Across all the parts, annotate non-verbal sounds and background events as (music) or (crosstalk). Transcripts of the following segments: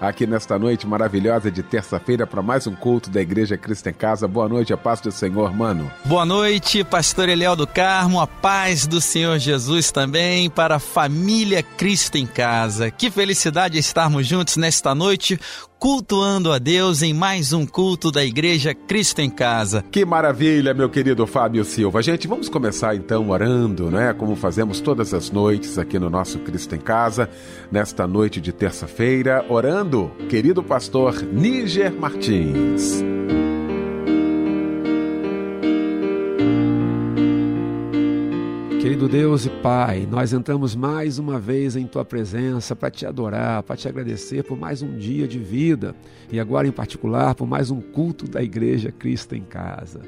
aqui nesta noite maravilhosa de terça-feira para mais um culto da Igreja Cristo em Casa. Boa noite, a paz do Senhor, mano. Boa noite, pastor Eliel do Carmo, a paz do Senhor Jesus também para a família Cristo em Casa. Que felicidade estarmos juntos nesta noite cultuando a Deus em mais um culto da Igreja Cristo em Casa. Que maravilha, meu querido Fábio Silva. Gente, vamos começar então orando, né? Como fazemos todas as noites aqui no nosso Cristo em Casa, nesta noite de terça-feira, orando, querido pastor Níger Martins. Querido Deus e Pai, nós entramos mais uma vez em Tua presença para te adorar, para te agradecer por mais um dia de vida e agora, em particular, por mais um culto da Igreja Cristo em Casa.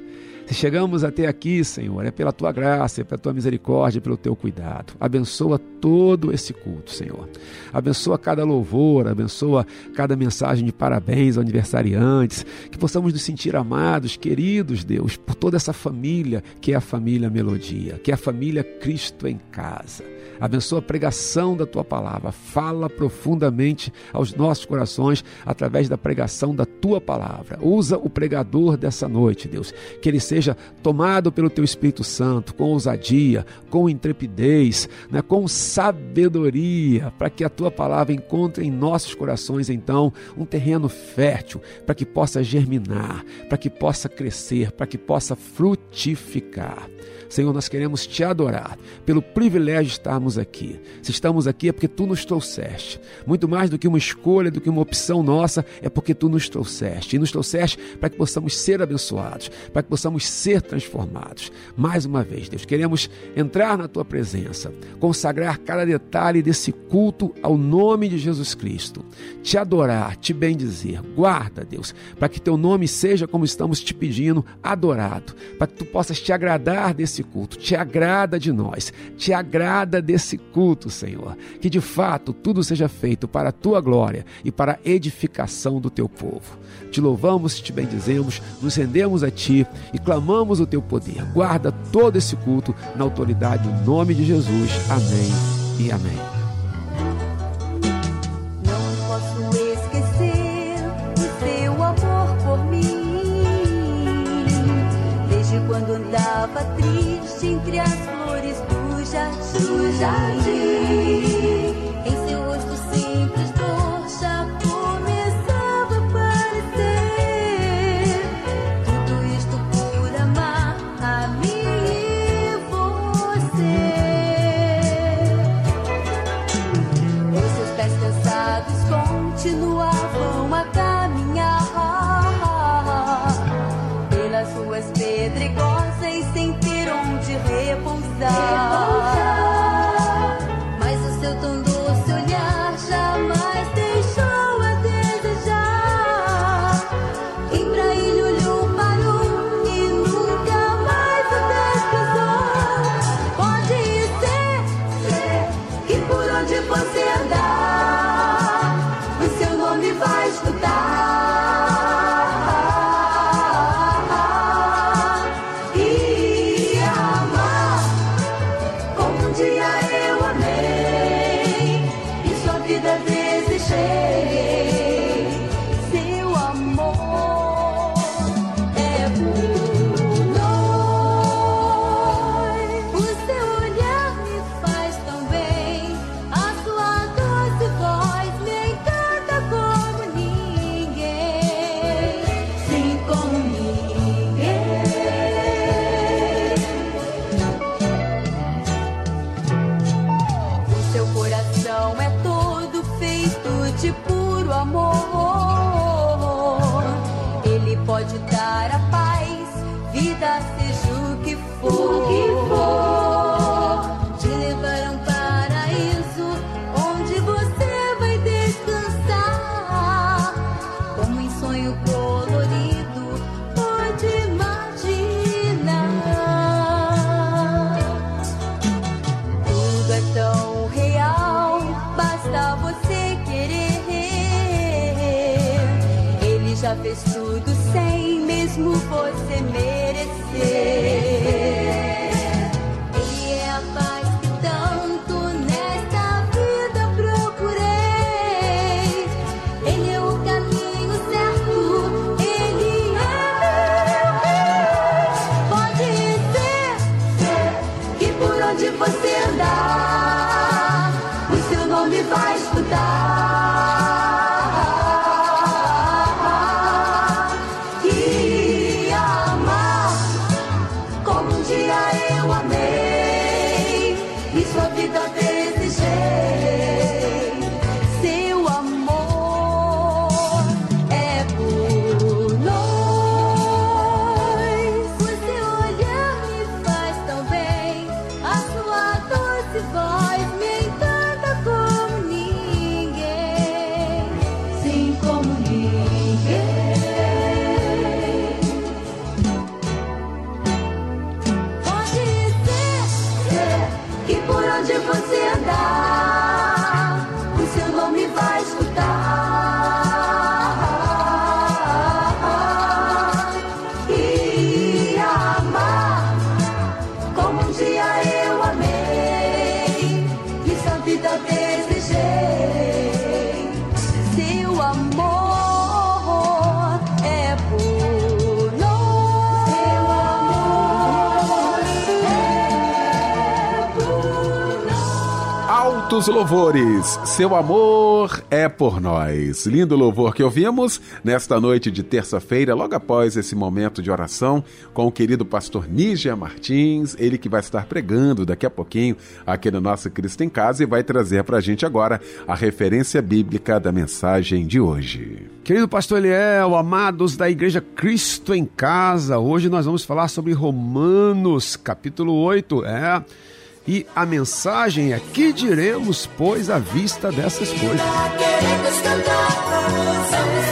Se chegamos até aqui, Senhor, é pela tua graça, é pela tua misericórdia, pelo teu cuidado. Abençoa todo esse culto, Senhor. Abençoa cada louvor, abençoa cada mensagem de parabéns aos aniversariantes, que possamos nos sentir amados, queridos, Deus, por toda essa família que é a família Melodia, que é a família Cristo em casa. Abençoa a pregação da tua palavra. Fala profundamente aos nossos corações através da pregação da tua palavra. Usa o pregador dessa noite, Deus. Que ele seja tomado pelo teu Espírito Santo com ousadia, com intrepidez, né, com sabedoria, para que a tua palavra encontre em nossos corações, então, um terreno fértil, para que possa germinar, para que possa crescer, para que possa frutificar. Senhor, nós queremos te adorar pelo privilégio de estarmos aqui. Se estamos aqui é porque tu nos trouxeste. Muito mais do que uma escolha, do que uma opção nossa, é porque tu nos trouxeste. E nos trouxeste para que possamos ser abençoados, para que possamos ser transformados. Mais uma vez, Deus, queremos entrar na tua presença, consagrar cada detalhe desse culto ao nome de Jesus Cristo. Te adorar, te bendizer. Guarda, Deus, para que teu nome seja como estamos te pedindo, adorado, para que tu possas te agradar desse desse culto, te agrada de nós, te agrada desse culto, Senhor. Que de fato tudo seja feito para a tua glória e para a edificação do teu povo. Te louvamos, te bendizemos, nos rendemos a ti e clamamos o teu poder. Guarda todo esse culto na autoridade do nome de Jesus. Amém e amém. shine. Dia eu amei. E sua vida louvores, seu amor é por nós. Lindo louvor que ouvimos nesta noite de terça-feira, logo após esse momento de oração com o querido pastor Nígia Martins, ele que vai estar pregando daqui a pouquinho aqui no nosso Cristo em Casa e vai trazer para a gente agora a referência bíblica da mensagem de hoje. Querido pastor Eliel, amados da Igreja Cristo em Casa, hoje nós vamos falar sobre Romanos, capítulo 8, é. E a mensagem é: que diremos, pois, à vista dessas coisas? Queremos cantar, cantar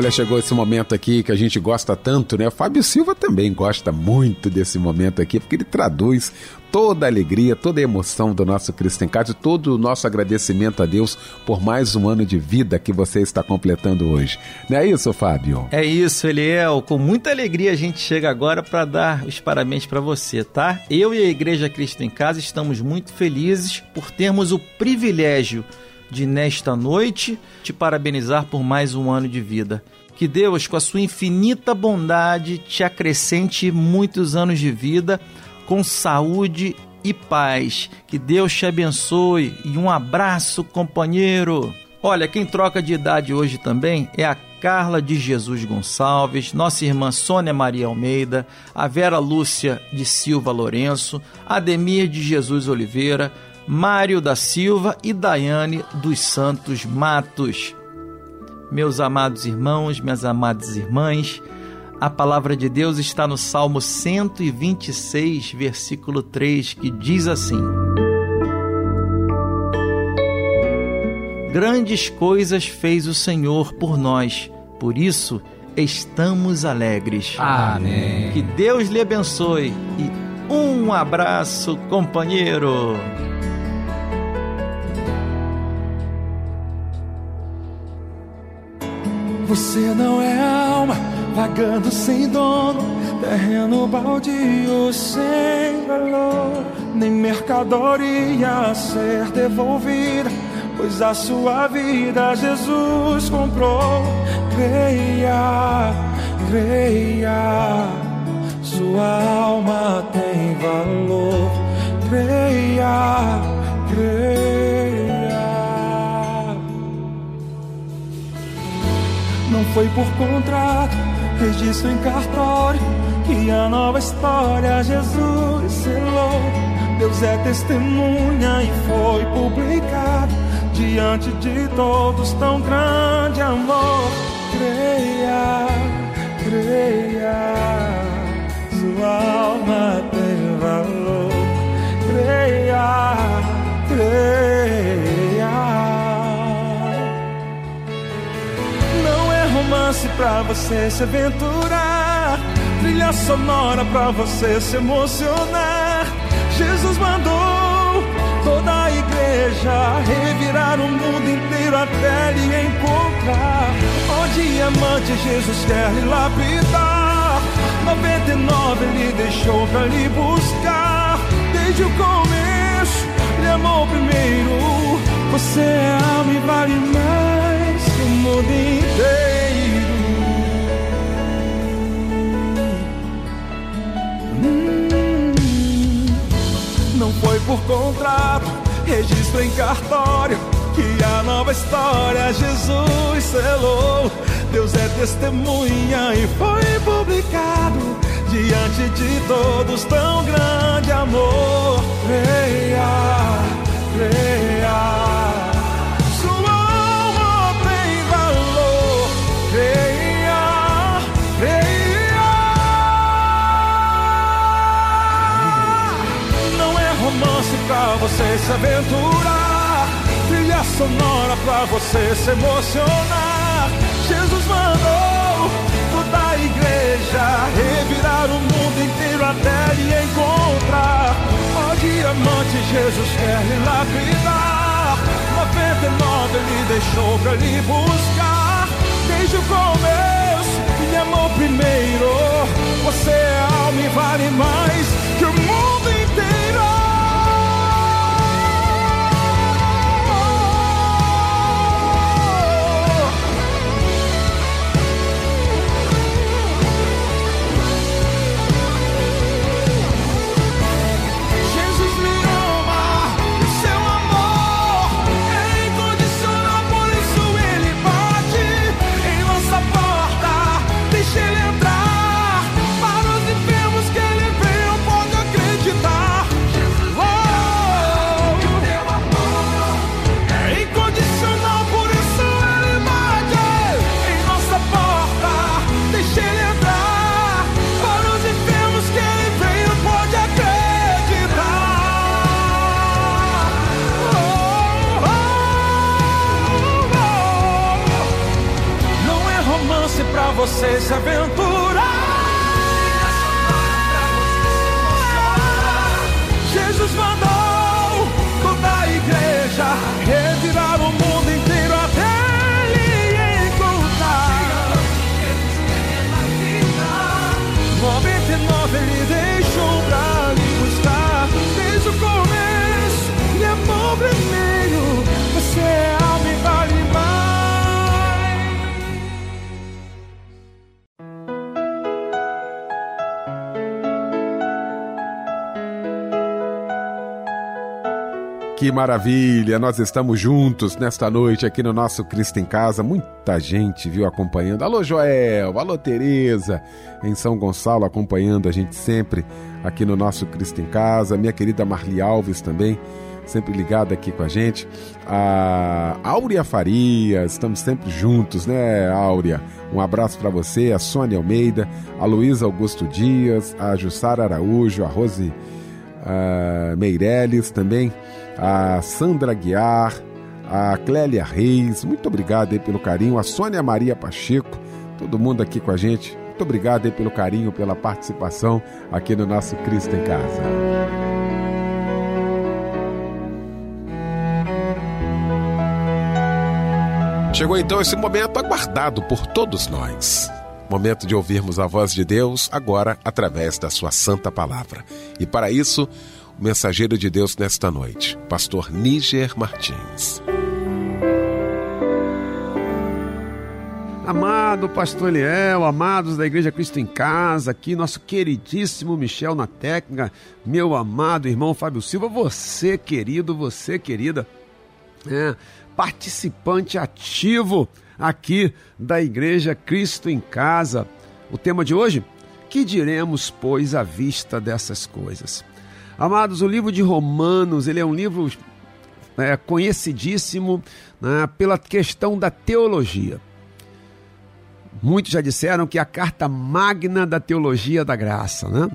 Olha, chegou esse momento aqui que a gente gosta tanto, né? O Fábio Silva também gosta muito desse momento aqui, porque ele traduz toda a alegria, toda a emoção do nosso Cristo em Casa todo o nosso agradecimento a Deus por mais um ano de vida que você está completando hoje. Não é isso, Fábio? É isso, Eliel. Com muita alegria a gente chega agora para dar os parabéns para você, tá? Eu e a Igreja Cristo em Casa estamos muito felizes por termos o privilégio de, nesta noite, te parabenizar por mais um ano de vida. Que Deus, com a sua infinita bondade, te acrescente muitos anos de vida com saúde e paz. Que Deus te abençoe e um abraço, companheiro. Olha, quem troca de idade hoje também é a Carla de Jesus Gonçalves, nossa irmã Sônia Maria Almeida, a Vera Lúcia de Silva Lourenço, Ademir de Jesus Oliveira, Mário da Silva e Daiane dos Santos Matos. Meus amados irmãos, minhas amadas irmãs, a palavra de Deus está no Salmo 126, versículo 3, que diz assim: Grandes coisas fez o Senhor por nós, por isso estamos alegres. Amém. Que Deus lhe abençoe e um abraço, companheiro. Você não é alma, vagando sem dono, terreno baldio sem valor, nem mercadoria a ser devolvida, pois a sua vida Jesus comprou. Creia, creia, sua alma tem valor. Creia, creia. Não foi por contrato, registro em cartório Que a nova história Jesus selou Deus é testemunha e foi publicado diante de todos tão grande amor. Creia, creia, sua alma tem valor. Creia, creia. Romance pra você se aventurar, trilha sonora pra você se emocionar. Jesus mandou toda a igreja revirar o mundo inteiro até lhe encontrar. Ó diamante, Jesus quer lhe lapidar. 99 ele deixou pra lhe buscar. Desde o começo, ele amou primeiro. Você é alma e vale mais que o mundo inteiro. Foi por contrato, registro em cartório. Que a nova história Jesus selou. Deus é testemunha e foi publicado diante de todos tão grande amor. Creia, creia. Pra você se aventurar. Trilha sonora pra você se emocionar. Jesus mandou toda a igreja revirar o mundo inteiro até lhe encontrar. Ó diamante, Jesus quer lhe lapidar. 99 ele deixou pra lhe buscar. Desde o começo, me amou primeiro. Você é alma e vale mais que o mundo inteiro. Você se aventurar. Maravilha! Nós estamos juntos nesta noite aqui no nosso Cristo em Casa. Muita gente viu acompanhando. Alô, Joel! Alô, Tereza! Em São Gonçalo acompanhando a gente sempre aqui no nosso Cristo em Casa. Minha querida Marli Alves também, sempre ligada aqui com a gente. A Áurea Farias, estamos sempre juntos, né, Áurea? Um abraço para você, a Sônia Almeida, a Luísa Augusto Dias, a Jussara Araújo, a Rose a Meirelles também, a Sandra Guiar, a Clélia Reis, muito obrigado aí pelo carinho, a Sônia Maria Pacheco, todo mundo aqui com a gente, muito obrigado aí pelo carinho, pela participação aqui no nosso Cristo em Casa. Chegou então esse momento aguardado por todos nós. Momento de ouvirmos a voz de Deus agora através da sua santa palavra. E para isso, mensageiro de Deus nesta noite, pastor Níger Martins. Amado pastor Eliel, amados da Igreja Cristo em Casa, aqui nosso queridíssimo Michel na técnica, meu amado irmão Fábio Silva, você querido, você querida, é, participante ativo aqui da Igreja Cristo em Casa. O tema de hoje? Que diremos, pois, à vista dessas coisas? Amados, o livro de Romanos, ele é um livro é, conhecidíssimo né, pela questão da teologia. Muitos já disseram que é a carta magna da teologia da graça, né?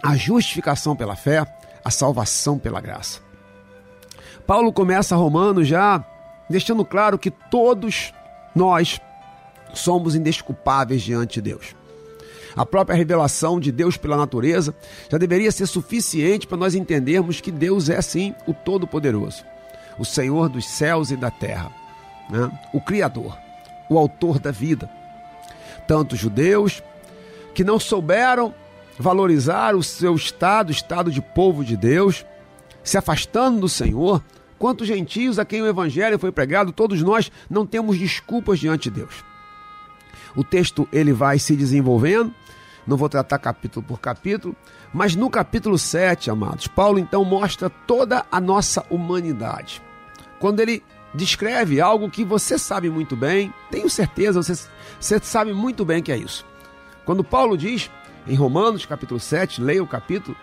A justificação pela fé, a salvação pela graça. Paulo começa Romanos já deixando claro que todos nós somos indesculpáveis diante de Deus. A própria revelação de Deus pela natureza já deveria ser suficiente para nós entendermos que Deus é sim o Todo-Poderoso, o Senhor dos céus e da terra, né? o Criador, o Autor da vida. Tanto judeus que não souberam valorizar o seu estado, estado de povo de Deus, se afastando do Senhor, quanto gentios a quem o evangelho foi pregado, todos nós não temos desculpas diante de Deus. O texto ele vai se desenvolvendo, não vou tratar capítulo por capítulo, mas no capítulo 7, amados, Paulo então mostra toda a nossa humanidade. Quando ele descreve algo que você sabe muito bem, tenho certeza, você, você sabe muito bem que é isso. Quando Paulo diz em Romanos capítulo 7, leia o capítulo,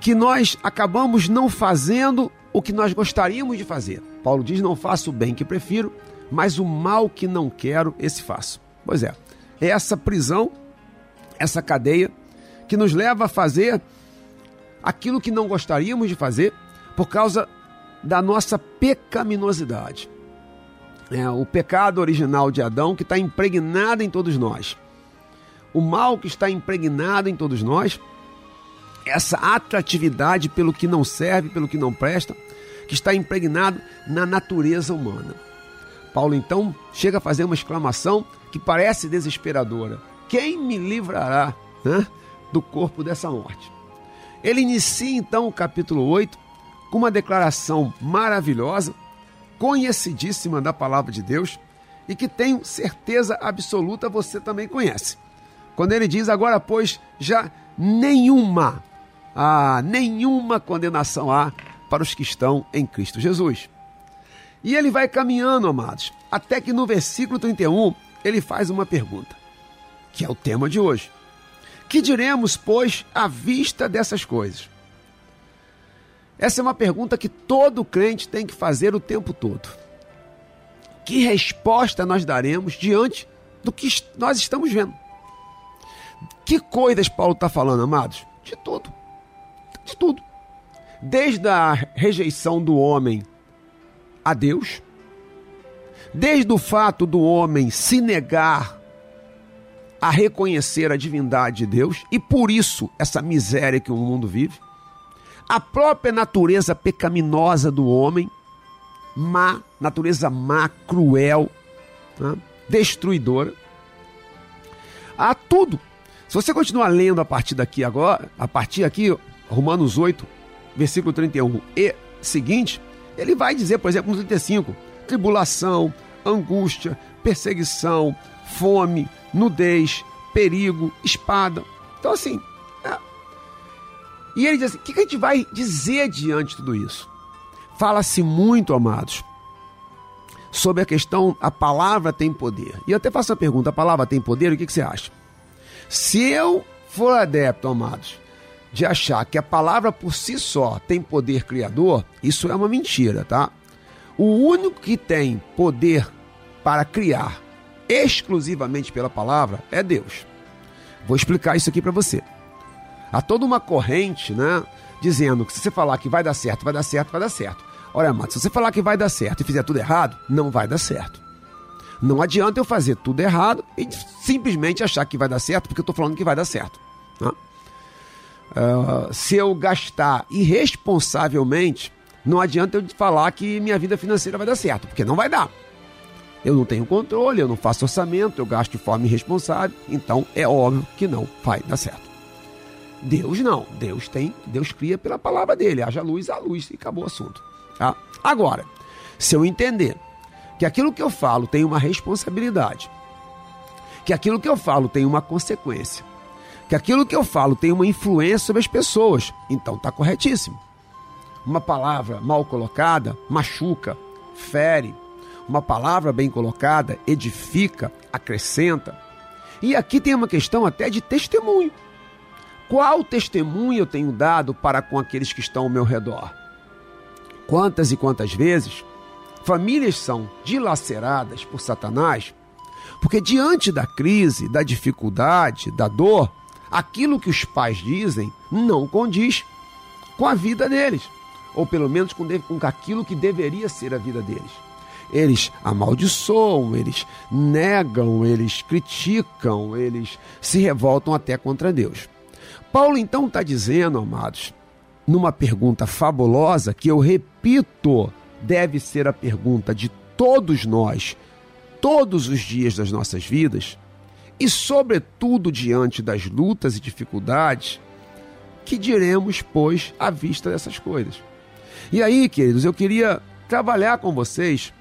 que nós acabamos não fazendo o que nós gostaríamos de fazer. Paulo diz: Não faço o bem que prefiro, mas o mal que não quero, esse faço. Pois é, essa prisão, essa cadeia, que nos leva a fazer aquilo que não gostaríamos de fazer por causa da nossa pecaminosidade. É o pecado original de Adão que está impregnado em todos nós. O mal que está impregnado em todos nós, essa atratividade pelo que não serve, pelo que não presta, que está impregnado na natureza humana. Paulo então chega a fazer uma exclamação que parece desesperadora: Quem me livrará né, do corpo dessa morte? Ele inicia então o capítulo 8 com uma declaração maravilhosa, conhecidíssima da palavra de Deus e que tenho certeza absoluta você também conhece. Quando ele diz agora, pois, já nenhuma, ah, nenhuma condenação há para os que estão em Cristo Jesus. E ele vai caminhando, amados, até que no versículo 31 ele faz uma pergunta, que é o tema de hoje. Que diremos, pois, à vista dessas coisas? Essa é uma pergunta que todo crente tem que fazer o tempo todo. Que resposta nós daremos diante do que nós estamos vendo? Que coisas Paulo está falando, amados? De tudo. De tudo. Desde a rejeição do homem a Deus, desde o fato do homem se negar a reconhecer a divindade de Deus e por isso essa miséria que o mundo vive, a própria natureza pecaminosa do homem, má, natureza má, cruel, né? destruidora. Há tudo. Se você continuar lendo a partir daqui agora, a partir aqui, Romanos 8, versículo 31 e seguinte, ele vai dizer, por exemplo, no 35, tribulação, angústia, perseguição, fome, nudez, perigo, espada. Então, assim, é. e ele diz assim: o que a gente vai dizer diante de tudo isso? Fala-se muito, amados, sobre a questão, a palavra tem poder. E eu até faço a pergunta: a palavra tem poder? O que, que você acha? Se eu for adepto, amados, de achar que a palavra por si só tem poder criador, isso é uma mentira, tá? O único que tem poder para criar exclusivamente pela palavra é Deus. Vou explicar isso aqui para você. Há toda uma corrente, né, dizendo que se você falar que vai dar certo, vai dar certo, vai dar certo. Olha, amado, se você falar que vai dar certo e fizer tudo errado, não vai dar certo. Não adianta eu fazer tudo errado e simplesmente achar que vai dar certo porque eu estou falando que vai dar certo. Né? Uh, se eu gastar irresponsavelmente, não adianta eu falar que minha vida financeira vai dar certo, porque não vai dar. Eu não tenho controle, eu não faço orçamento, eu gasto de forma irresponsável, então é óbvio que não vai dar certo. Deus não, Deus tem, Deus cria pela palavra dele, haja luz, há luz e acabou o assunto. Tá? Agora, se eu entender que aquilo que eu falo tem uma responsabilidade, que aquilo que eu falo tem uma consequência, que aquilo que eu falo tem uma influência sobre as pessoas, então está corretíssimo. Uma palavra mal colocada machuca, fere, uma palavra bem colocada edifica, acrescenta. E aqui tem uma questão até de testemunho. Qual testemunho eu tenho dado para com aqueles que estão ao meu redor? Quantas e quantas vezes famílias são dilaceradas por Satanás, porque diante da crise, da dificuldade, da dor, aquilo que os pais dizem não condiz com a vida deles, ou pelo menos com, aquilo que deveria ser a vida deles. Eles amaldiçoam, eles negam, eles criticam, eles se revoltam até contra Deus. Paulo então está dizendo, amados, numa pergunta fabulosa que eu repito, deve ser a pergunta de todos nós, todos os dias das nossas vidas, e sobretudo diante das lutas e dificuldades, que diremos, pois, à vista dessas coisas. E aí, queridos, eu queria trabalhar com vocês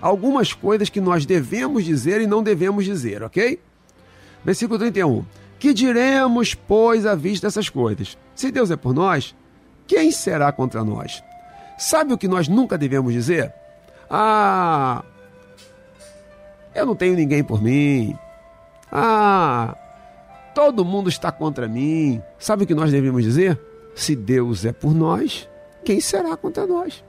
algumas coisas que nós devemos dizer e não devemos dizer, ok? Versículo 31. Que diremos, pois, à vista dessas coisas? Se Deus é por nós, quem será contra nós? Sabe o que nós nunca devemos dizer? Ah, eu não tenho ninguém por mim. Ah, todo mundo está contra mim. Sabe o que nós devemos dizer? Se Deus é por nós, quem será contra nós?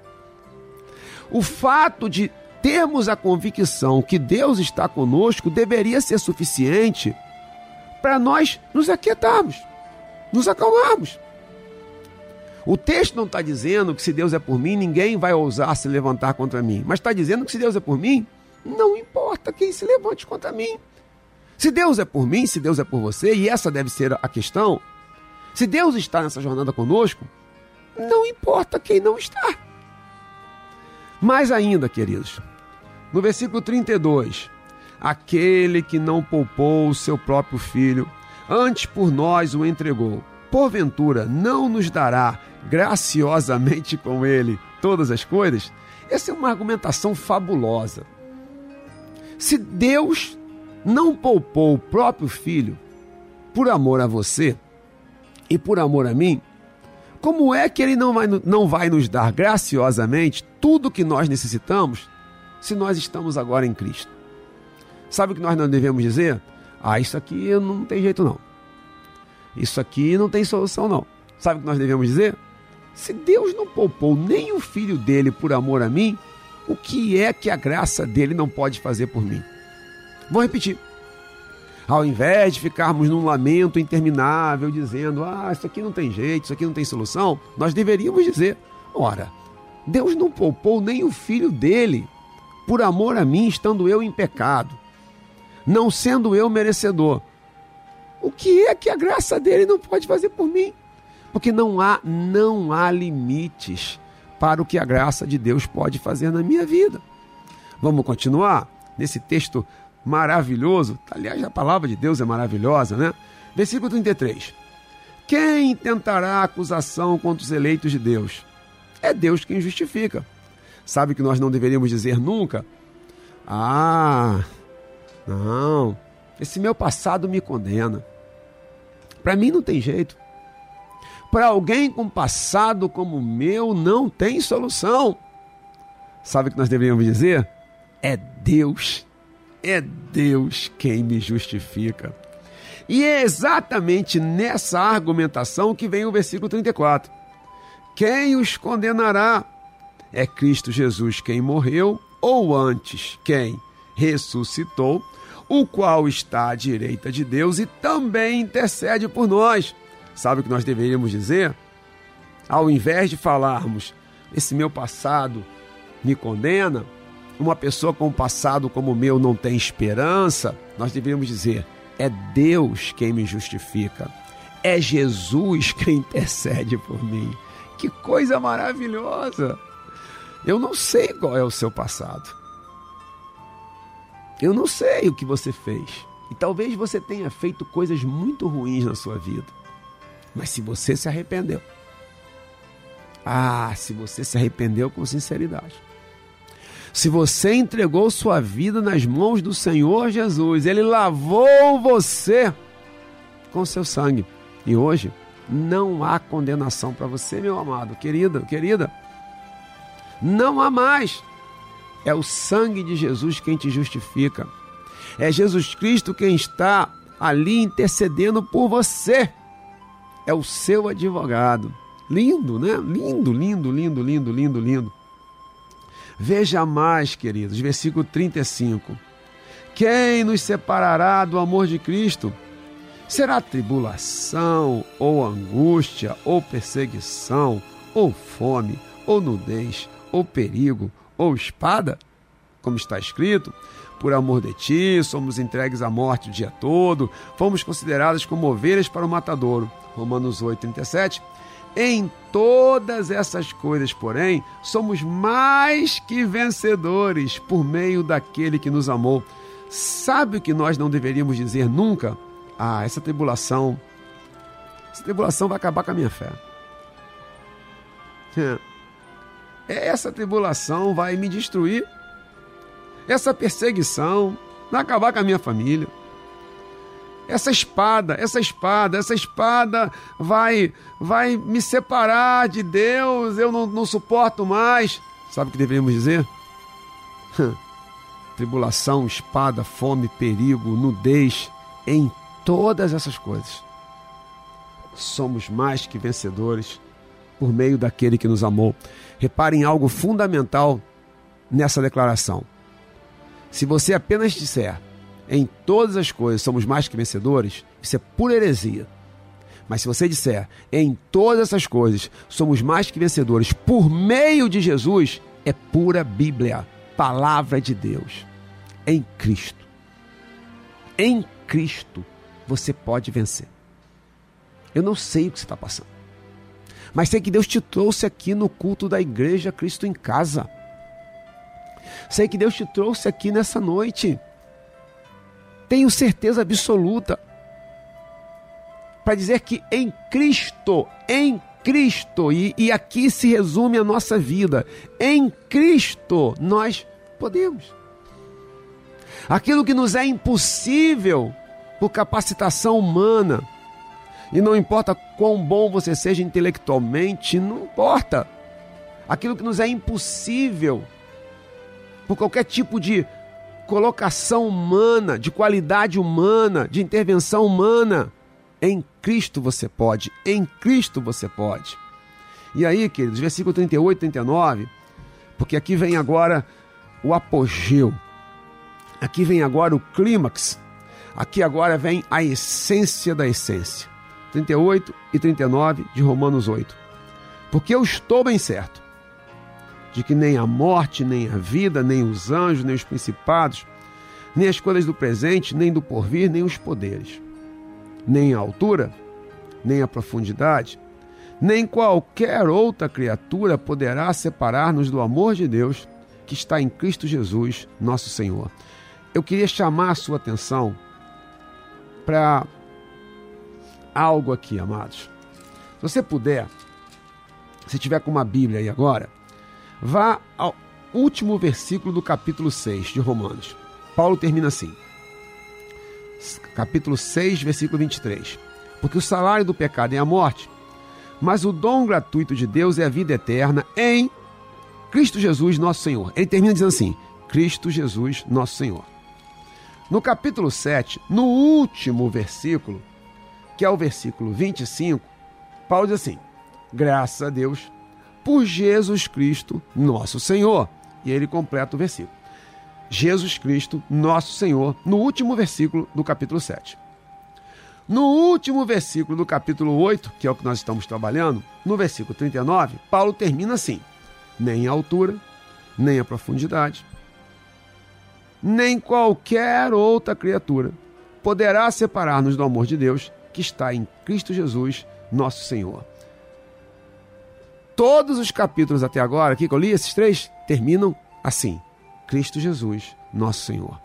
O fato de termos a convicção que Deus está conosco deveria ser suficiente para nós nos aquietarmos, nos acalmarmos. O texto não está dizendo que se Deus é por mim, ninguém vai ousar se levantar contra mim. Mas está dizendo que se Deus é por mim, não importa quem se levante contra mim. Se Deus é por mim, se Deus é por você, e essa deve ser a questão, se Deus está nessa jornada conosco, não importa quem não está. Mais ainda, queridos, no versículo 32, aquele que não poupou o seu próprio filho, antes por nós o entregou, porventura não nos dará graciosamente com ele todas as coisas? Essa é uma argumentação fabulosa. Se Deus não poupou o próprio filho por amor a você e por amor a mim, como é que ele não vai, não vai nos dar graciosamente tudo o que nós necessitamos se nós estamos agora em Cristo. Sabe o que nós não devemos dizer? Ah, isso aqui não tem jeito não. Isso aqui não tem solução não. Sabe o que nós devemos dizer? Se Deus não poupou nem o filho dele por amor a mim, o que é que a graça dele não pode fazer por mim? Vou repetir. Ao invés de ficarmos num lamento interminável dizendo, ah, isso aqui não tem jeito, isso aqui não tem solução, nós deveríamos dizer, ora, Deus não poupou nem o filho dele por amor a mim, estando eu em pecado, não sendo eu merecedor. O que é que a graça dele não pode fazer por mim? Porque não há, não há limites para o que a graça de Deus pode fazer na minha vida. Vamos continuar nesse texto maravilhoso. Aliás, a palavra de Deus é maravilhosa, né? Versículo 33. Quem tentará acusação contra os eleitos de Deus? É Deus quem justifica. Sabe que nós não deveríamos dizer nunca? Ah, não, esse meu passado me condena. Para mim não tem jeito. Para alguém com passado como o meu, não tem solução. Sabe o que nós deveríamos dizer? É Deus, é Deus quem me justifica. E é exatamente nessa argumentação que vem o versículo 34. Quem os condenará? É Cristo Jesus quem morreu, ou antes, quem ressuscitou, o qual está à direita de Deus e também intercede por nós. Sabe o que nós deveríamos dizer? Ao invés de falarmos, esse meu passado me condena, uma pessoa com um passado como o meu não tem esperança, nós deveríamos dizer: é Deus quem me justifica, é Jesus quem (laughs) intercede por mim. Que coisa maravilhosa! Eu não sei qual é o seu passado. Eu não sei o que você fez. E talvez você tenha feito coisas muito ruins na sua vida. Mas se você se arrependeu, ah, se você se arrependeu com sinceridade. Se você entregou sua vida nas mãos do Senhor Jesus, Ele lavou você com seu sangue. E hoje não há condenação para você, meu amado, querida, querida. Não há mais. É o sangue de Jesus quem te justifica. É Jesus Cristo quem está ali intercedendo por você. é o seu advogado. Lindo, né? Lindo, lindo, lindo, lindo, lindo, lindo. Veja mais, queridos, versículo 35. Quem nos separará do amor de Cristo? Será tribulação, ou angústia, ou perseguição, ou fome, ou nudez, ou perigo, ou espada? Como está escrito, por amor de ti, somos entregues à morte o dia todo, fomos considerados como ovelhas para o matadouro. Romanos 8, 37. Em todas essas coisas, porém, somos mais que vencedores por meio daquele que nos amou. Sabe o que nós não deveríamos dizer nunca? Ah, essa tribulação, essa tribulação vai acabar com a minha fé. (laughs) Essa tribulação vai me destruir. Essa perseguição vai acabar com a minha família. Essa espada, essa espada, essa espada vai vai me separar de Deus, eu não, não suporto mais. Sabe o que deveríamos dizer? Tribulação, espada, fome, perigo, nudez, em todas essas coisas. Somos mais que vencedores por meio daquele que nos amou. Reparem algo fundamental nessa declaração. Se você apenas disser em todas as coisas somos mais que vencedores, isso é pura heresia. Mas se você disser em todas essas coisas somos mais que vencedores por meio de Jesus, é pura Bíblia, palavra de Deus. Em Cristo. Em Cristo você pode vencer. Eu não sei o que você está passando. Mas sei que Deus te trouxe aqui no culto da igreja Cristo em casa. Sei que Deus te trouxe aqui nessa noite tenho certeza absoluta para dizer que em Cristo, em Cristo, e, e aqui se resume a nossa vida, em Cristo nós podemos. Aquilo que nos é impossível por capacitação humana, e não importa quão bom você seja intelectualmente, não importa. Aquilo que nos é impossível por qualquer tipo de colocação humana, de qualidade humana, de intervenção humana. Em Cristo você pode, em Cristo você pode. E aí, queridos, versículo 38 e 39, porque aqui vem agora o apogeu, aqui vem agora o clímax, aqui agora vem a essência da essência. 38 e 39 de Romanos 8. Porque eu estou bem certo de que nem a morte, nem a vida, nem os anjos, nem os principados, nem as coisas do presente, nem do porvir, nem os poderes, nem a altura, nem a profundidade, nem qualquer outra criatura poderá separar-nos do amor de Deus que está em Cristo Jesus, nosso Senhor. Eu queria chamar a sua atenção para algo aqui, amados. Se você puder, se tiver com uma Bíblia aí agora, Vá ao último versículo do capítulo 6 de Romanos. Paulo termina assim. Capítulo 6, versículo 23. Porque o salário do pecado é a morte, mas o dom gratuito de Deus é a vida eterna em Cristo Jesus, nosso Senhor. Ele termina dizendo assim: Cristo Jesus, nosso Senhor. No capítulo 7, no último versículo, que é o versículo 25, Paulo diz assim: Graças a Deus por Jesus Cristo, nosso Senhor. E ele completa o versículo. Jesus Cristo, nosso Senhor, no último versículo do capítulo 7. No último versículo do capítulo 8, que é o que nós estamos trabalhando, no versículo 39, Paulo termina assim: nem a altura, nem a profundidade, nem qualquer outra criatura poderá separar-nos do amor de Deus que está em Cristo Jesus, nosso Senhor todos os capítulos até agora, aqui que eu li, esses três, terminam assim: Cristo Jesus, nosso Senhor.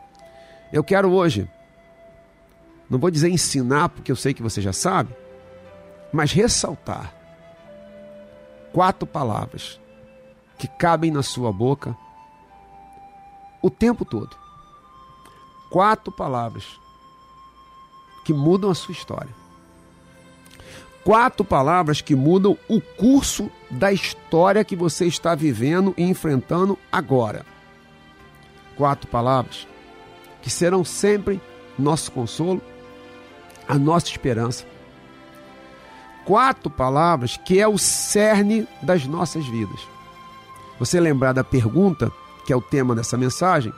Eu quero hoje, não vou dizer ensinar, porque eu sei que você já sabe, mas ressaltar quatro palavras que cabem na sua boca o tempo todo. Quatro palavras que mudam a sua história quatro palavras que mudam o curso da história que você está vivendo e enfrentando agora. Quatro palavras que serão sempre nosso consolo, a nossa esperança. quatro palavras que é o cerne das nossas vidas. Você lembrar da pergunta, que é o tema dessa mensagem,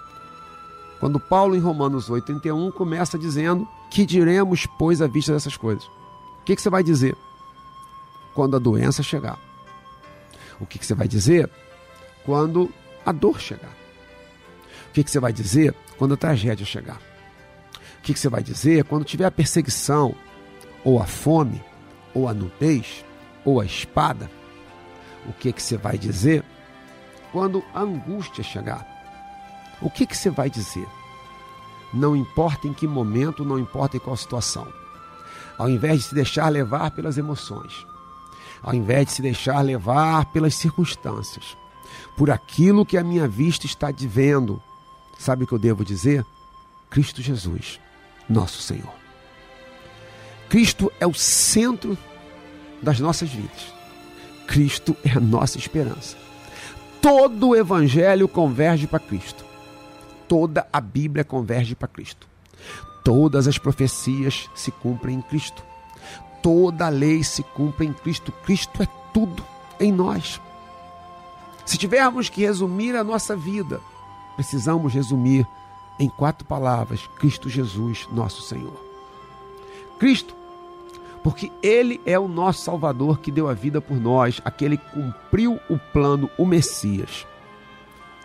quando Paulo, em Romanos 8,31, começa dizendo: Que diremos, pois, à vista dessas coisas? O que, que você vai dizer quando a doença chegar? O que, que você vai dizer quando a dor chegar? O que, que você vai dizer quando a tragédia chegar? O que, que você vai dizer quando tiver a perseguição, ou a fome, ou a nudez, ou a espada? O que, que você vai dizer quando a angústia chegar? O que, que você vai dizer? Não importa em que momento, não importa em qual situação. Ao invés de se deixar levar pelas emoções, ao invés de se deixar levar pelas circunstâncias, por aquilo que a minha vista está vendo, sabe o que eu devo dizer? Cristo Jesus, nosso Senhor. Cristo é o centro das nossas vidas. Cristo é a nossa esperança. Todo o evangelho converge para Cristo. Toda a Bíblia converge para Cristo. Todas as profecias se cumprem em Cristo. Toda a lei se cumpre em Cristo. Cristo é tudo em nós. Se tivermos que resumir a nossa vida, precisamos resumir em quatro palavras: Cristo Jesus, nosso Senhor. Cristo, porque Ele é o nosso Salvador que deu a vida por nós, aquele que cumpriu o plano, o Messias.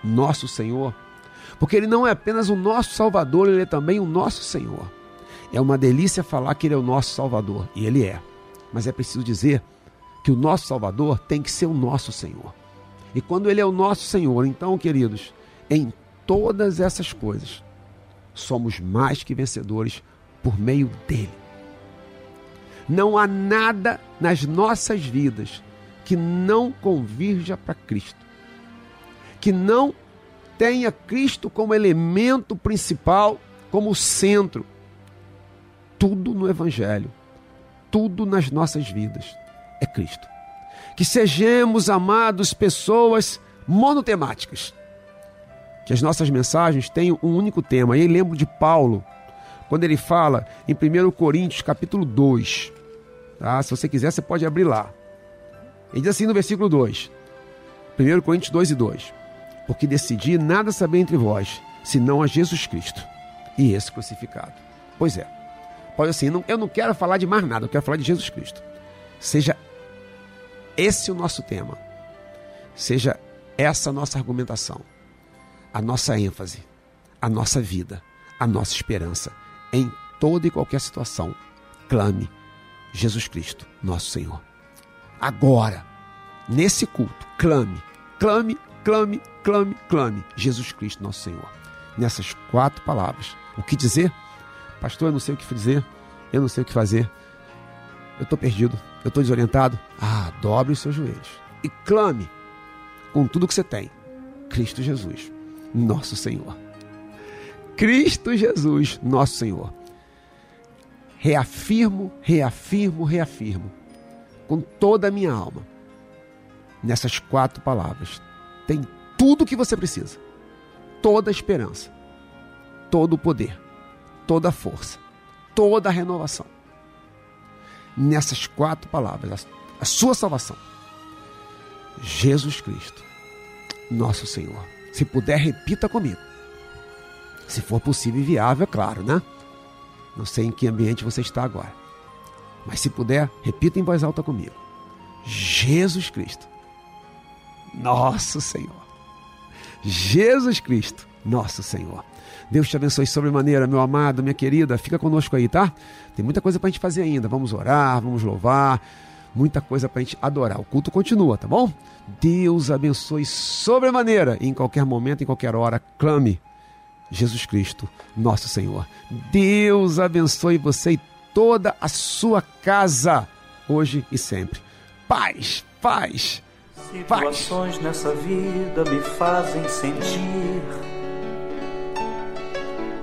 Nosso Senhor, porque Ele não é apenas o nosso Salvador, Ele é também o nosso Senhor. É uma delícia falar que Ele é o nosso Salvador, e Ele é. Mas é preciso dizer que o nosso Salvador tem que ser o nosso Senhor. E quando Ele é o nosso Senhor, então, queridos, em todas essas coisas, somos mais que vencedores por meio dele. Não há nada nas nossas vidas que não convirja para Cristo, que não tenha Cristo como elemento principal, como centro. Tudo no Evangelho, tudo nas nossas vidas é Cristo. Que sejamos, amados, pessoas monotemáticas. Que as nossas mensagens tenham um único tema. E aí lembro de Paulo, quando ele fala em 1 Coríntios capítulo 2. Tá? Se você quiser, você pode abrir lá. Ele diz assim no versículo 2. 1 Coríntios 2 e 2. Porque decidi nada saber entre vós, senão a Jesus Cristo e esse crucificado. Pois é. Pode assim, não, eu não quero falar de mais nada, eu quero falar de Jesus Cristo. Seja esse o nosso tema. Seja essa a nossa argumentação, a nossa ênfase, a nossa vida, a nossa esperança em toda e qualquer situação. Clame Jesus Cristo, nosso Senhor. Agora, nesse culto, clame, clame, clame, clame, clame Jesus Cristo, nosso Senhor. Nessas quatro palavras. O que dizer? Pastor, eu não sei o que dizer, eu não sei o que fazer, eu estou perdido, eu estou desorientado. Ah, dobre os seus joelhos e clame com tudo que você tem. Cristo Jesus, nosso Senhor. Cristo Jesus, nosso Senhor. Reafirmo, reafirmo, reafirmo, com toda a minha alma, nessas quatro palavras. Tem tudo o que você precisa, toda a esperança, todo o poder, toda a força, toda a renovação. Nessas quatro palavras, a, sua salvação. Jesus Cristo, nosso Senhor. Se puder, repita comigo. Se for possível e viável, é claro, né? Não sei em que ambiente você está agora. Mas se puder, repita em voz alta comigo. Jesus Cristo, nosso Senhor. Jesus Cristo, nosso Senhor. Deus te abençoe sobremaneira, meu amado, minha querida. Fica conosco aí, tá? Tem muita coisa para a gente fazer ainda. Vamos orar, vamos louvar. Muita coisa para a gente adorar. O culto continua, tá bom? Deus abençoe sobremaneira. Em qualquer momento, em qualquer hora, clame Jesus Cristo, nosso Senhor. Deus abençoe você e toda a sua casa, hoje e sempre. Paz, paz, Situações nessa vida me fazem sentir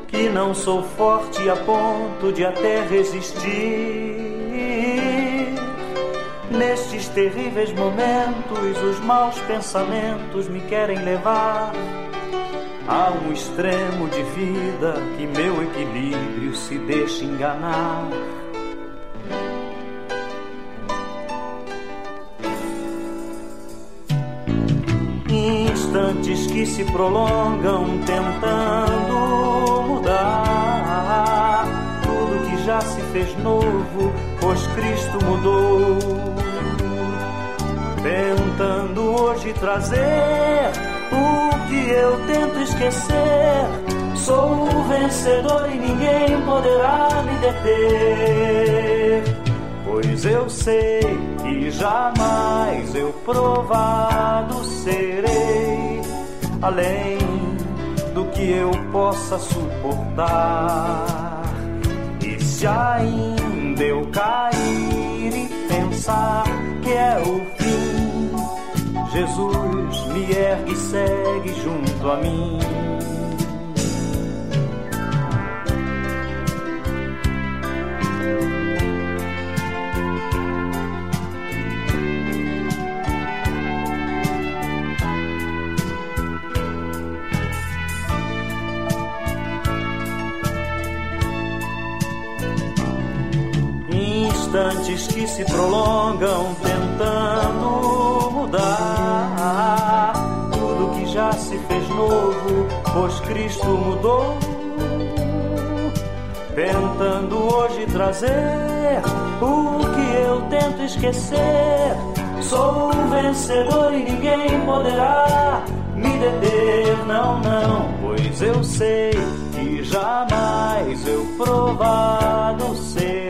que não sou forte a ponto de até resistir. Nestes terríveis momentos, os maus pensamentos me querem levar a um extremo de vida que meu equilíbrio se deixa enganar. Que se prolongam tentando mudar tudo que já se fez novo, pois Cristo mudou. Tentando hoje trazer o que eu tento esquecer. Sou o vencedor e ninguém poderá me deter. Pois eu sei que jamais eu provado serei, além do que eu possa suportar. E se ainda eu cair e pensar que é o fim, Jesus me ergue e segue junto a mim. Instantes que se prolongam tentando mudar tudo que já se fez novo, pois Cristo mudou. Tentando hoje trazer o que eu tento esquecer. Sou um vencedor e ninguém poderá me deter, não, não, pois eu sei que jamais eu provado serei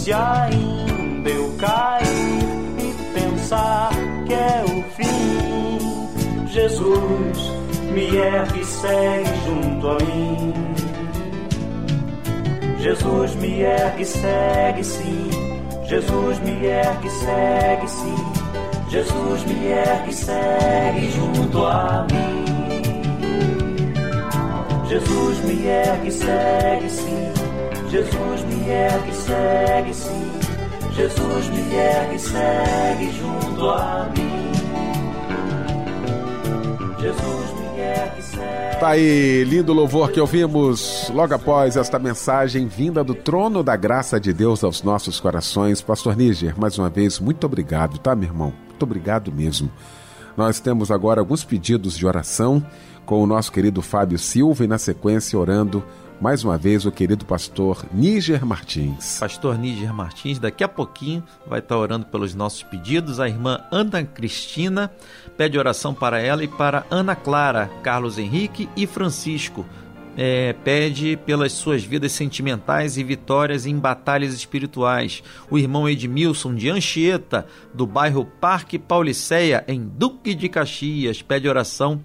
se ainda eu cair e pensar que é o fim, Jesus me ergue e segue junto a mim. Jesus me ergue e segue sim, Jesus me ergue e segue sim, Jesus me ergue e segue junto a mim. Jesus me ergue e segue sim. Jesus me ergue segue sim. Jesus me ergue segue junto a mim. Jesus me ergue segue. Tá aí, lindo louvor que ouvimos logo após esta mensagem vinda do trono da graça de Deus aos nossos corações. Pastor Níger, mais uma vez, muito obrigado, tá, meu irmão? Muito obrigado mesmo. Nós temos agora alguns pedidos de oração com o nosso querido Fábio Silva e, na sequência, orando mais uma vez o querido pastor Níger Martins. Pastor Níger Martins, daqui a pouquinho vai estar orando pelos nossos pedidos. A irmã Ana Cristina pede oração para ela e para Ana Clara, Carlos Henrique e Francisco. É, pede pelas suas vidas sentimentais e vitórias em batalhas espirituais. O irmão Edmilson de Anchieta, do bairro Parque Pauliceia, em Duque de Caxias, pede oração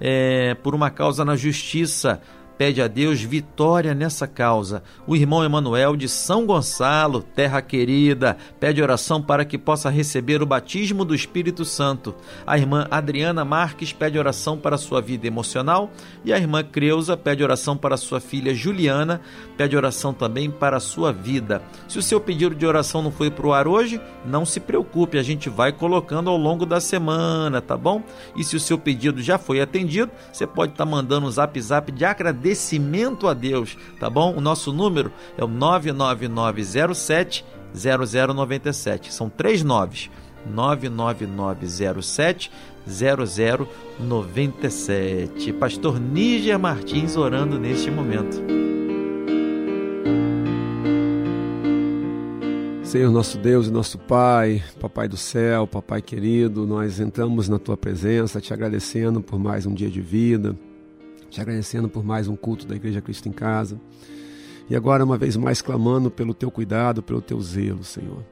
é, por uma causa na justiça pede a Deus vitória nessa causa. O irmão Emanuel de São Gonçalo, terra querida, pede oração para que possa receber o batismo do Espírito Santo. A irmã Adriana Marques pede oração para sua vida emocional e a irmã Creuza pede oração para sua filha Juliana, pede oração também para sua vida. Se o seu pedido de oração não foi para o ar hoje, não se preocupe, a gente vai colocando ao longo da semana, tá bom? E se o seu pedido já foi atendido, você pode estar mandando um zap zap de agradecimento agradecimento a Deus, tá bom? O nosso número é o 99907 0097. São três noves. 99907 0097. Pastor Níger Martins orando neste momento. Senhor nosso Deus e nosso Pai, Papai do céu, Papai querido, nós entramos na tua presença te agradecendo por mais um dia de vida, te agradecendo por mais um culto da Igreja Cristo em Casa. E agora, uma vez mais, clamando pelo teu cuidado, pelo teu zelo, Senhor.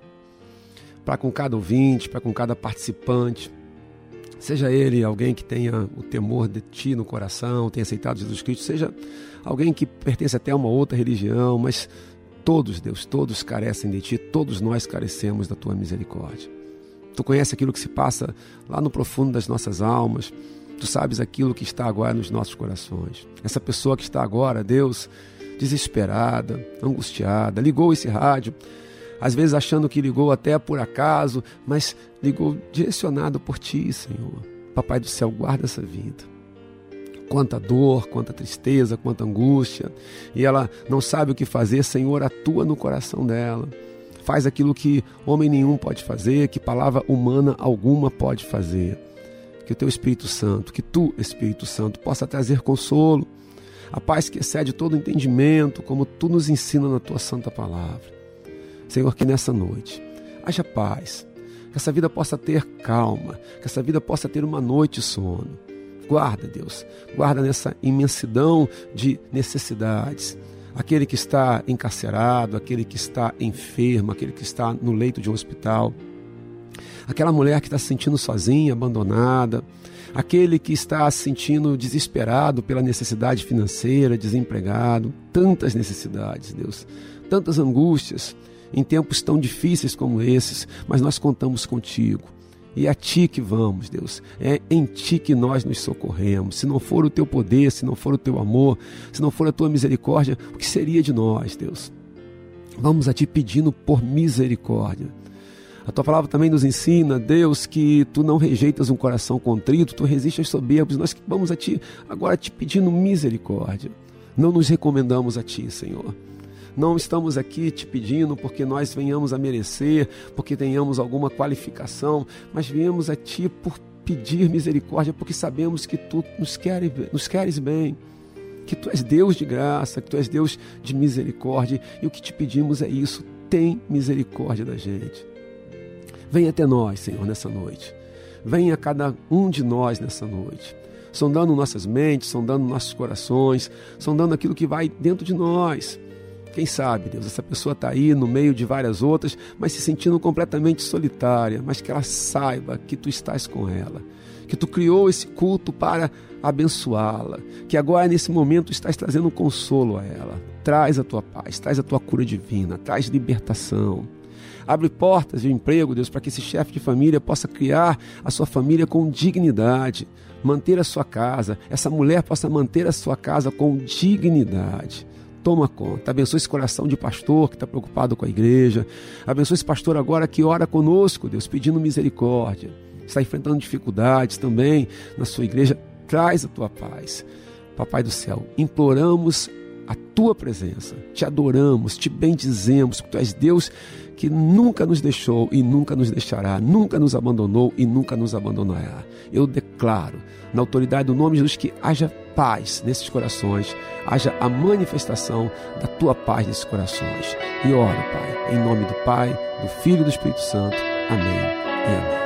Para com cada ouvinte, para com cada participante, seja ele alguém que tenha o temor de ti no coração, tenha aceitado Jesus Cristo, seja alguém que pertence até a uma outra religião, mas todos, Deus, todos carecem de ti, todos nós carecemos da tua misericórdia. Tu conheces aquilo que se passa lá no profundo das nossas almas. Tu sabes aquilo que está agora nos nossos corações. Essa pessoa que está agora, Deus, desesperada, angustiada, ligou esse rádio, às vezes achando que ligou até por acaso, mas ligou direcionado por ti, Senhor. Papai do céu, guarda essa vida. Quanta dor, quanta tristeza, quanta angústia. E ela não sabe o que fazer, Senhor, atua no coração dela. Faz aquilo que homem nenhum pode fazer, que palavra humana alguma pode fazer. Que o teu Espírito Santo, que tu, Espírito Santo, possa trazer consolo, a paz que excede todo entendimento, como tu nos ensina na tua santa palavra. Senhor, que nessa noite haja paz, que essa vida possa ter calma, que essa vida possa ter uma noite de sono. Guarda, Deus, guarda nessa imensidão de necessidades. Aquele que está encarcerado, aquele que está enfermo, aquele que está no leito de um hospital, aquela mulher que está se sentindo sozinha, abandonada, aquele que está se sentindo desesperado pela necessidade financeira, desempregado, tantas necessidades, Deus, tantas angústias em tempos tão difíceis como esses, mas nós contamos contigo. E é a ti que vamos, Deus. É em ti que nós nos socorremos. Se não for o teu poder, se não for o teu amor, se não for a tua misericórdia, o que seria de nós, Deus? Vamos a ti pedindo por misericórdia. A tua palavra também nos ensina, Deus, que tu não rejeitas um coração contrito, tu resistes soberbos. Nós vamos a ti agora te pedindo misericórdia. Não nos recomendamos a ti, Senhor. Não estamos aqui te pedindo porque nós venhamos a merecer, porque tenhamos alguma qualificação, mas viemos a ti por pedir misericórdia, porque sabemos que tu nos queres, nos queres bem, que tu és Deus de graça, que tu és Deus de misericórdia, e o que te pedimos é isso: tem misericórdia da gente. Vem até nós, Senhor, nessa noite. Venha a cada um de nós nessa noite sondando nossas mentes, sondando nossos corações, sondando aquilo que vai dentro de nós. Quem sabe, Deus, essa pessoa está aí no meio de várias outras, mas se sentindo completamente solitária, mas que ela saiba que tu estás com ela, que tu criou esse culto para abençoá-la, que agora nesse momento estás trazendo consolo a ela. Traz a tua paz, traz a tua cura divina, traz libertação. Abre portas de emprego, Deus, para que esse chefe de família possa criar a sua família com dignidade, manter a sua casa, essa mulher possa manter a sua casa com dignidade toma conta. Abençoe esse coração de pastor que está preocupado com a igreja. Abençoe esse pastor agora que ora conosco, Deus, pedindo misericórdia. Está enfrentando dificuldades também na sua igreja. Traz a tua paz. Papai do céu, imploramos a tua presença, te adoramos, te bendizemos, porque tu és Deus que nunca nos deixou e nunca nos deixará, nunca nos abandonou e nunca nos abandonará. Eu declaro, na autoridade do nome de Jesus, que haja paz nesses corações, haja a manifestação da tua paz nesses corações. E oro, Pai, em nome do Pai, do Filho e do Espírito Santo. Amém e amém.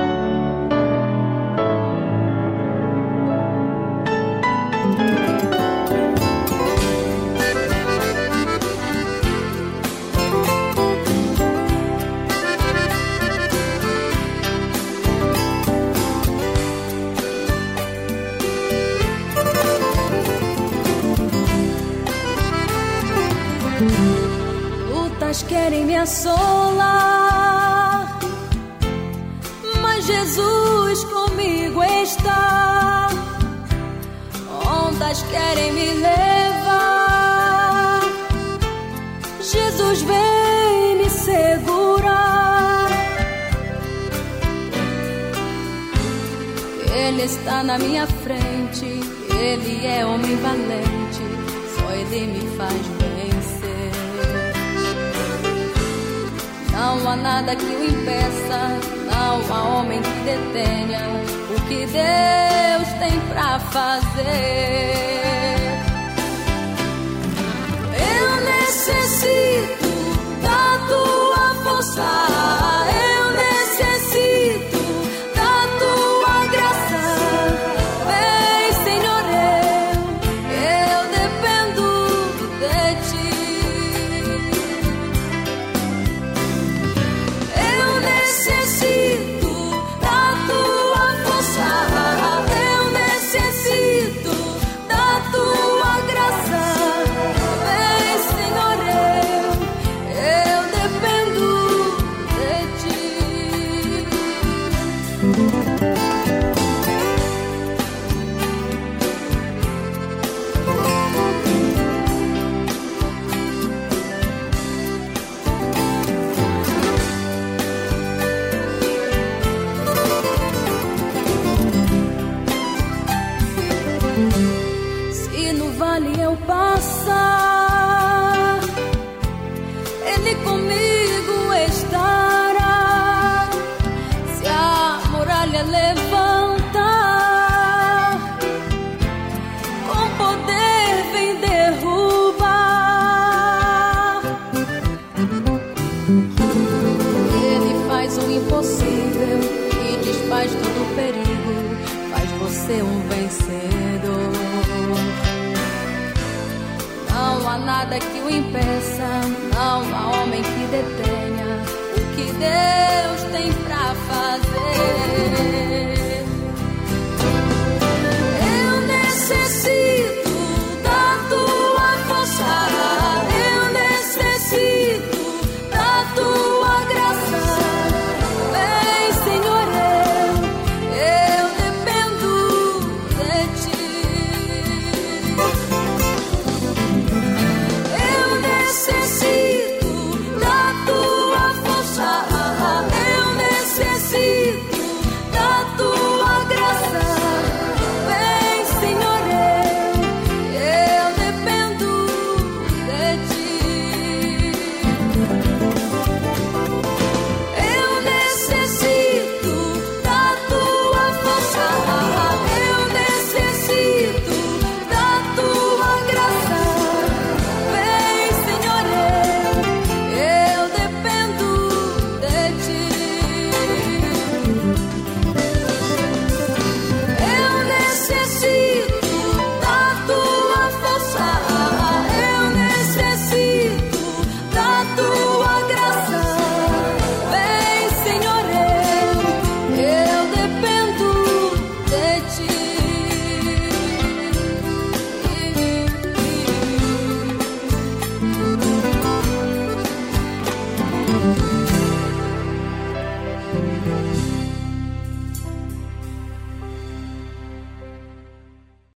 Querem me assolar, mas Jesus comigo está. Ondas querem me levar, Jesus vem me segurar. Ele está na minha frente, ele é homem valente, só ele me faz Não há nada que o impeça, não há homem que detenha o que Deus tem pra fazer. Eu necessito da tua força. nada que o impeça, não há homem que detenha o que Deus tem para fazer.